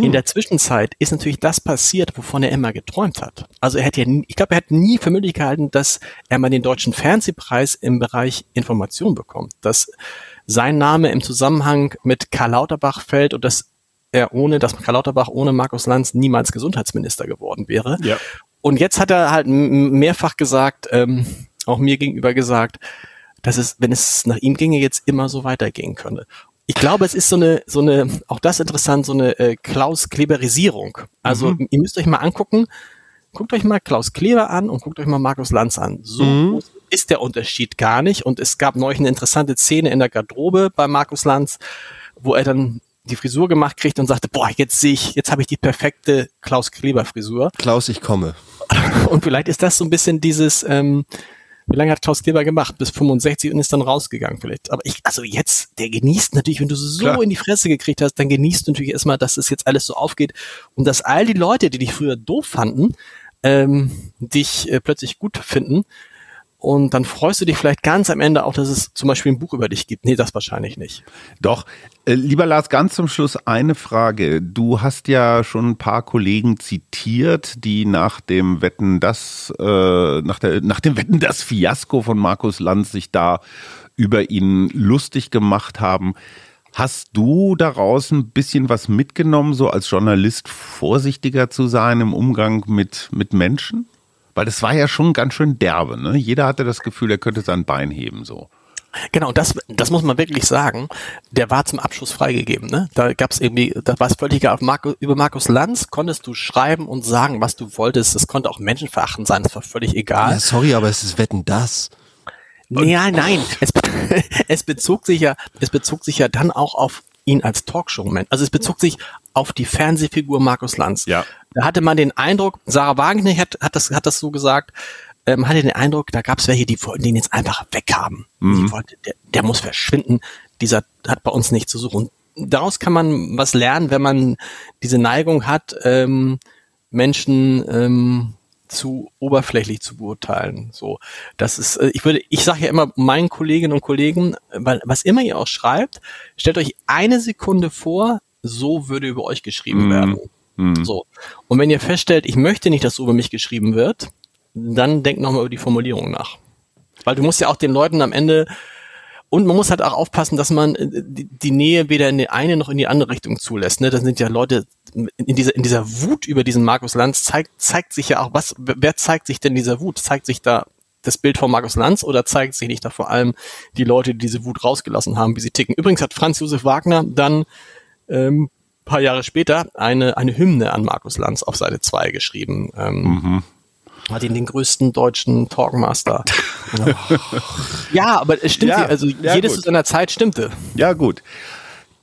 Hm. In der Zwischenzeit ist natürlich das passiert, wovon er immer geträumt hat. Also er hätte ja, nie, ich glaube, er hat nie für möglich gehalten, dass er mal den deutschen Fernsehpreis im Bereich Information bekommt, dass sein Name im Zusammenhang mit Karl Lauterbach fällt und dass er ohne, dass Karl Lauterbach ohne Markus Lanz niemals Gesundheitsminister geworden wäre. Ja. Und jetzt hat er halt mehrfach gesagt, ähm, auch mir gegenüber gesagt, dass es, wenn es nach ihm ginge, jetzt immer so weitergehen könne. Ich glaube, es ist so eine, so eine, auch das interessant, so eine äh, Klaus-Kleberisierung. Also mhm. ihr müsst euch mal angucken, guckt euch mal Klaus Kleber an und guckt euch mal Markus Lanz an. So mhm. ist der Unterschied gar nicht. Und es gab neulich eine interessante Szene in der Garderobe bei Markus Lanz, wo er dann die Frisur gemacht kriegt und sagte, boah, jetzt sehe ich, jetzt habe ich die perfekte Klaus Kleber Frisur. Klaus, ich komme. Und vielleicht ist das so ein bisschen dieses, ähm, wie lange hat Klaus Kleber gemacht? Bis 65 und ist dann rausgegangen vielleicht. Aber ich, also jetzt, der genießt natürlich, wenn du so Klar. in die Fresse gekriegt hast, dann genießt du natürlich erstmal, dass es jetzt alles so aufgeht und dass all die Leute, die dich früher doof fanden, ähm, dich äh, plötzlich gut finden. Und dann freust du dich vielleicht ganz am Ende auch, dass es zum Beispiel ein Buch über dich gibt. Nee, das wahrscheinlich nicht. Doch. Äh, lieber Lars, ganz zum Schluss eine Frage. Du hast ja schon ein paar Kollegen zitiert, die nach dem Wetten das, äh, nach, der, nach dem Wetten das Fiasko von Markus Lanz sich da über ihn lustig gemacht haben. Hast du daraus ein bisschen was mitgenommen, so als Journalist vorsichtiger zu sein im Umgang mit, mit Menschen? Weil das war ja schon ganz schön derbe. Ne? Jeder hatte das Gefühl, er könnte sein Bein heben so. Genau, das, das muss man wirklich sagen. Der war zum Abschluss freigegeben. Ne? Da gab es irgendwie, da war es völlig egal. Marco, über Markus Lanz konntest du schreiben und sagen, was du wolltest. Das konnte auch menschenverachtend sein. Das war völlig egal. Ja, sorry, aber es ist Wetten das. Ja, nein. Es, es bezog sich ja, es bezog sich ja dann auch auf ihn als Talkshow-Man. Also es bezog sich auf die Fernsehfigur Markus Lanz. Ja. Da hatte man den Eindruck, Sarah Wagenknecht hat, hat, das, hat das so gesagt, ähm, hatte den Eindruck, da gab es welche, die wollten den jetzt einfach weghaben. Mhm. Wollte, der, der muss verschwinden. Dieser hat bei uns nichts zu suchen. daraus kann man was lernen, wenn man diese Neigung hat, ähm, Menschen ähm, zu oberflächlich zu beurteilen. So, das ist, äh, ich würde, ich sage ja immer meinen Kolleginnen und Kollegen, weil was immer ihr auch schreibt, stellt euch eine Sekunde vor, so würde über euch geschrieben mm. werden. Mm. So. Und wenn ihr feststellt, ich möchte nicht, dass so über mich geschrieben wird, dann denkt nochmal über die Formulierung nach. Weil du musst ja auch den Leuten am Ende und man muss halt auch aufpassen, dass man äh, die, die Nähe weder in die eine noch in die andere Richtung zulässt. Ne? Da sind ja Leute in dieser, in dieser Wut über diesen Markus Lanz zeigt, zeigt sich ja auch was, wer zeigt sich denn dieser Wut? Zeigt sich da das Bild von Markus Lanz oder zeigt sich nicht da vor allem die Leute, die diese Wut rausgelassen haben, wie sie ticken? Übrigens hat Franz Josef Wagner dann ähm, paar Jahre später eine, eine Hymne an Markus Lanz auf Seite 2 geschrieben. Ähm, mhm hat ihn den größten deutschen Talkmaster. ja, aber es stimmt, ja, also ja, jedes gut. zu seiner Zeit stimmte. Ja, gut.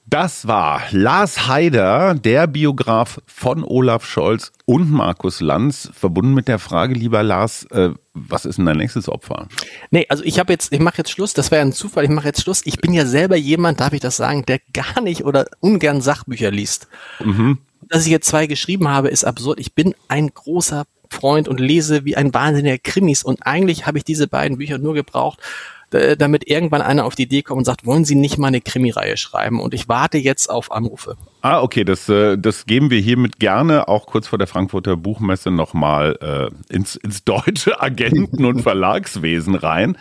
Das war Lars Haider, der Biograf von Olaf Scholz und Markus Lanz, verbunden mit der Frage, lieber Lars, äh, was ist denn dein nächstes Opfer? Nee, also ich habe jetzt, ich mache jetzt Schluss, das wäre ein Zufall, ich mache jetzt Schluss. Ich bin ja selber jemand, darf ich das sagen, der gar nicht oder ungern Sachbücher liest. Mhm. Dass ich jetzt zwei geschrieben habe, ist absurd. Ich bin ein großer Freund und lese wie ein wahnsinniger Krimis. Und eigentlich habe ich diese beiden Bücher nur gebraucht, damit irgendwann einer auf die Idee kommt und sagt, wollen Sie nicht mal eine Krimireihe schreiben? Und ich warte jetzt auf Anrufe. Ah, okay, das, äh, das geben wir hiermit gerne auch kurz vor der Frankfurter Buchmesse nochmal äh, ins, ins deutsche Agenten- und Verlagswesen rein.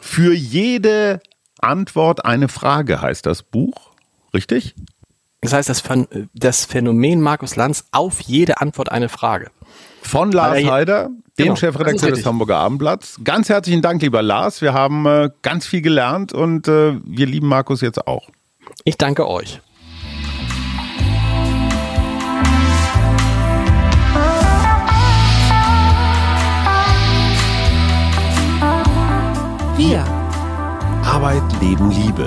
Für jede Antwort eine Frage heißt das Buch, richtig? Das heißt, das, Phän das Phänomen Markus Lanz auf jede Antwort eine Frage. Von Lars Heider, dem genau, Chefredakteur des Hamburger Abendblatts. Ganz herzlichen Dank, lieber Lars. Wir haben äh, ganz viel gelernt und äh, wir lieben Markus jetzt auch. Ich danke euch. Wir. Arbeit, Leben, Liebe